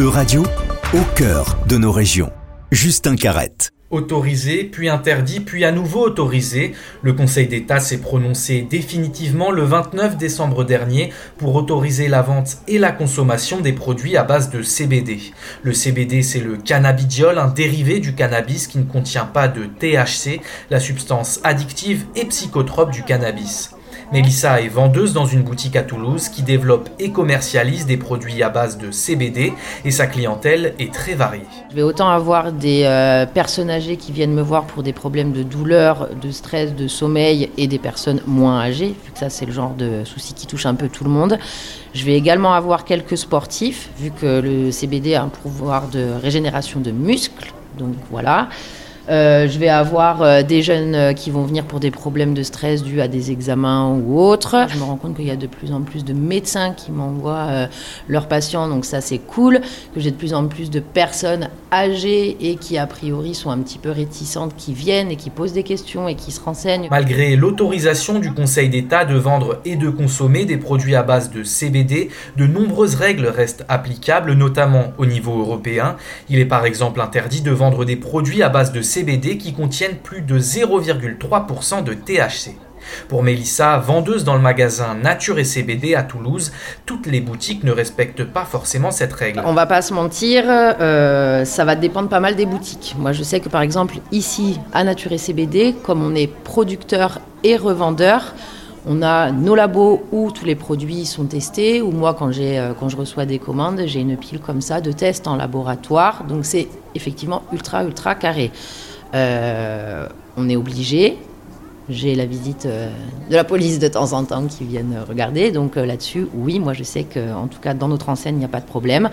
E-Radio, au cœur de nos régions. Justin Carrette. Autorisé, puis interdit, puis à nouveau autorisé, le Conseil d'État s'est prononcé définitivement le 29 décembre dernier pour autoriser la vente et la consommation des produits à base de CBD. Le CBD, c'est le cannabidiol, un dérivé du cannabis qui ne contient pas de THC, la substance addictive et psychotrope du cannabis. Mélissa est vendeuse dans une boutique à Toulouse qui développe et commercialise des produits à base de CBD et sa clientèle est très variée. Je vais autant avoir des euh, personnes âgées qui viennent me voir pour des problèmes de douleur, de stress, de sommeil et des personnes moins âgées, vu que ça c'est le genre de souci qui touche un peu tout le monde. Je vais également avoir quelques sportifs, vu que le CBD a un pouvoir de régénération de muscles. Donc voilà. Euh, je vais avoir euh, des jeunes euh, qui vont venir pour des problèmes de stress dus à des examens ou autres. Je me rends compte qu'il y a de plus en plus de médecins qui m'envoient leurs patients, donc ça c'est cool. Que j'ai de plus en plus de personnes âgées et qui a priori sont un petit peu réticentes, qui viennent et qui posent des questions et qui se renseignent. Malgré l'autorisation du Conseil d'État de vendre et de consommer des produits à base de CBD, de nombreuses règles restent applicables, notamment au niveau européen. Il est par exemple interdit de vendre des produits à base de CBD qui contiennent plus de 0,3% de THC. Pour Mélissa, vendeuse dans le magasin Nature et CBD à Toulouse, toutes les boutiques ne respectent pas forcément cette règle. On va pas se mentir, euh, ça va dépendre pas mal des boutiques. Moi, je sais que par exemple, ici, à Nature et CBD, comme on est producteur et revendeur, on a nos labos où tous les produits sont testés, ou moi, quand, euh, quand je reçois des commandes, j'ai une pile comme ça de tests en laboratoire. Donc c'est effectivement ultra, ultra carré. Euh, on est obligé. J'ai la visite euh, de la police de temps en temps qui viennent regarder. Donc là-dessus, oui, moi je sais qu'en tout cas dans notre enseigne, il n'y a pas de problème.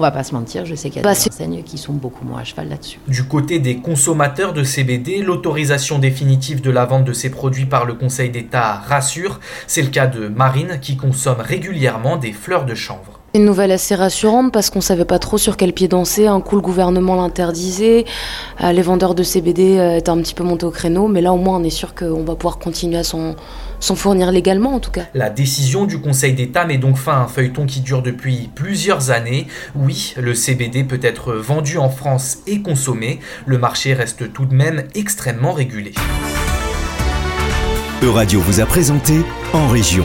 On va pas se mentir, je sais qu'il y a bah, des enseignes qui sont beaucoup moins à cheval là-dessus. Du côté des consommateurs de CBD, l'autorisation définitive de la vente de ces produits par le Conseil d'État rassure. C'est le cas de Marine qui consomme régulièrement des fleurs de chanvre. Une nouvelle assez rassurante parce qu'on savait pas trop sur quel pied danser. Un coup, le gouvernement l'interdisait. Euh, les vendeurs de CBD euh, étaient un petit peu montés au créneau. Mais là, au moins, on est sûr qu'on va pouvoir continuer à s'en fournir légalement, en tout cas. La décision du Conseil d'État met donc fin à un feuilleton qui dure depuis plusieurs années. Oui, le CBD peut être vendu en France et consommé. Le marché reste tout de même extrêmement régulé. Euradio vous a présenté En Région.